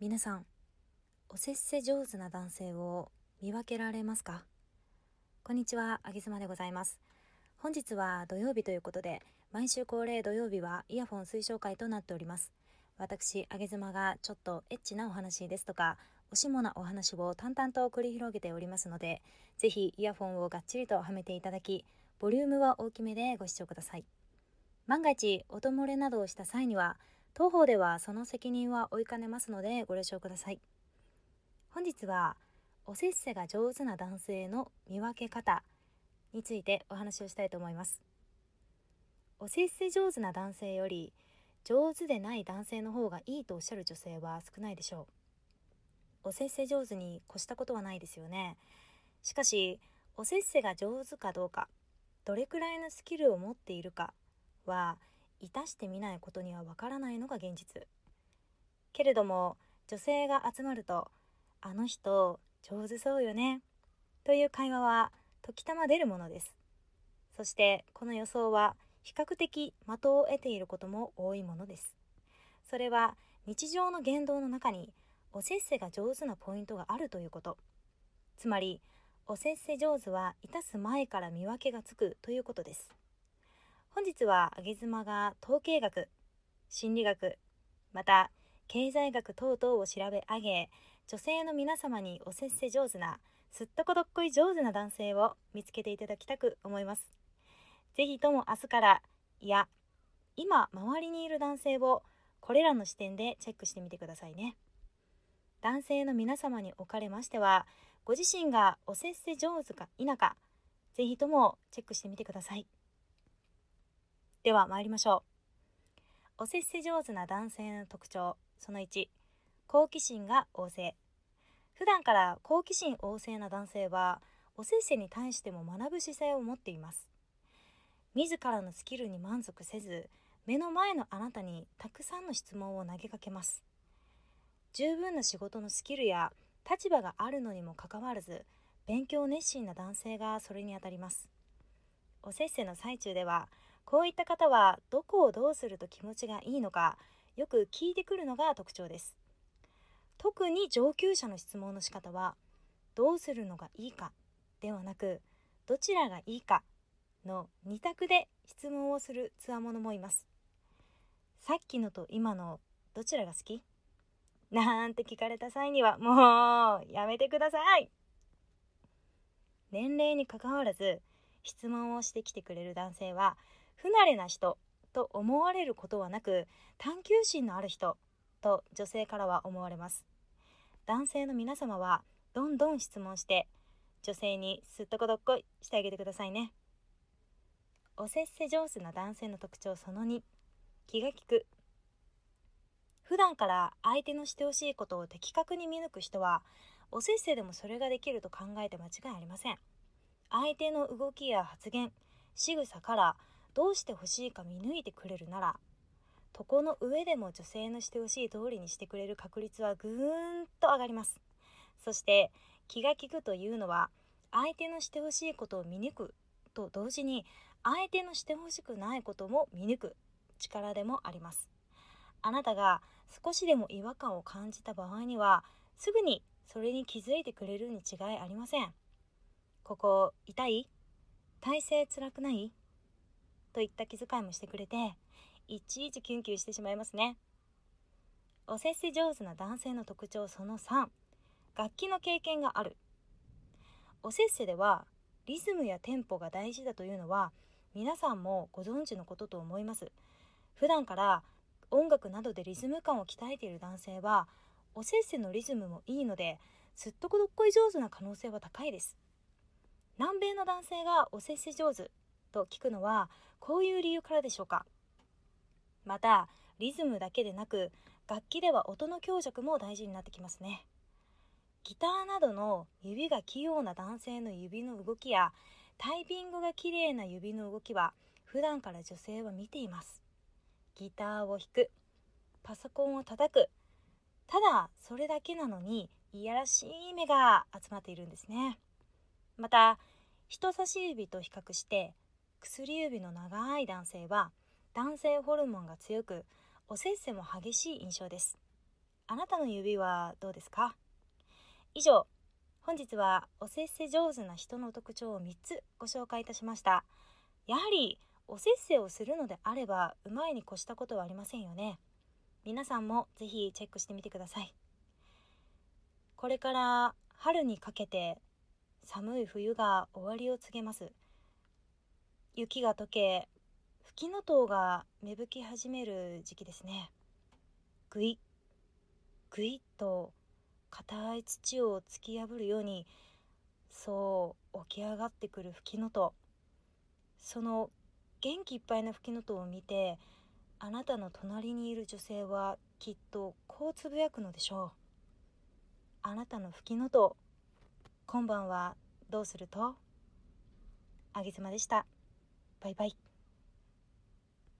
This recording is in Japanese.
皆さん、おせっせ上手な男性を見分けられますか？こんにちは、あげずまでございます。本日は土曜日ということで、毎週恒例土曜日はイヤフォン推奨会となっております。私、あげずまがちょっとエッチなお話ですとか、おしもなお話を淡々と繰り広げておりますので、ぜひイヤフォンをがっちりとはめていただき、ボリュームは大きめでご視聴ください。万が一、音漏れなどをした際には、当方ではその責任は負いかねますのでご了承ください。本日は、おせっせが上手な男性の見分け方についてお話をしたいと思います。おせっせ上手な男性より、上手でない男性の方がいいとおっしゃる女性は少ないでしょう。おせっせ上手に越したことはないですよね。しかし、おせっせが上手かどうか、どれくらいのスキルを持っているかは、いたしてみないことにはわからないのが現実。けれども、女性が集まると、あの人、上手そうよね、という会話は、時たま出るものです。そして、この予想は、比較的的を得ていることも多いものです。それは、日常の言動の中に、おせっせが上手なポイントがあるということ。つまり、おせっせ上手はいたす前から見分けがつくということです。本日はあげ妻が統計学、心理学、また経済学等々を調べ上げ、女性の皆様におせっせ上手な、すっとこどっこい上手な男性を見つけていただきたく思います。ぜひとも明日から、いや、今周りにいる男性をこれらの視点でチェックしてみてくださいね。男性の皆様におかれましては、ご自身がおせっせ上手か否か、ぜひともチェックしてみてください。では参りましょう。おせっせ上手な男性の特徴、その1、好奇心が旺盛。普段から好奇心旺盛な男性は、おせっせに対しても学ぶ姿勢を持っています。自らのスキルに満足せず、目の前のあなたにたくさんの質問を投げかけます。十分な仕事のスキルや立場があるのにもかかわらず、勉強熱心な男性がそれにあたります。おせっせの最中では、こういった方はどこをどうすると気持ちがいいのかよく聞いてくるのが特徴です。特に上級者の質問の仕方はどうするのがいいかではなくどちらがいいかの2択で質問をするつわものもいます。さっきのと今のどちらが好き？なんて聞かれた際にはもうやめてください年齢にかかわらず質問をしてきてくれる男性は不慣れな人と思われることはなく探求心のある人と女性からは思われます。男性の皆様はどんどん質問して女性にすっとこどっこいしてあげてくださいね。おせっせ上手な男性の特徴その2気が利く。普段から相手のしてほしいことを的確に見抜く人はおせっせでもそれができると考えて間違いありません。相手の動きや発言仕草からどうしてほしいか見抜いてくれるなら床の上でも女性のしてほしい通りにしてくれる確率はぐーんと上がります。そして気が利くというのは相手のしてほしいことを見抜くと同時に相手のしてほしくないことも見抜く力でもあります。あなたが少しでも違和感を感じた場合にはすぐにそれに気づいてくれるに違いありません。ここ痛い？体勢辛くない？といった気遣いもしてくれて、いちいちキュンキュンしてしまいますね。おせっせ上手な男性の特徴その3、楽器の経験がある。おせっせでは、リズムやテンポが大事だというのは、皆さんもご存知のことと思います。普段から音楽などでリズム感を鍛えている男性は、おせっせのリズムもいいので、すっとこどっこい上手な可能性は高いです。南米の男性がおせっせ上手と聞くのはこういう理由からでしょうか？またリズムだけでなく楽器では音の強弱も大事になってきますね。ギターなどの指が器用な男性の指の動きやタイピングが綺麗な指の動きは普段から女性は見ています。ギターを弾くパソコンを叩くただそれだけなのにいやらしい目が集まっているんですね。また人差し指と比較して薬指の長い男性は男性ホルモンが強くおせっせも激しい印象です。あなたの指はどうですか？以上本日はおせっせ上手な人の特徴を3つご紹介いたしました。やはりおせっせをするのであればうまいに越したことはありませんよね。皆さんもぜひチェックしてみてください。これから春にかけて寒い冬が終わりを告げます。雪が溶け吹きの塔が芽吹き始める時期ですね。ぐいぐいっと硬い土を突き破るようにそう起き上がってくる吹きのとその元気いっぱいな吹きのとを見てあなたの隣にいる女性はきっとこうつぶやくのでしょう。あなたの吹きのと今晩はどうすると？あげずまでした。バイバイ。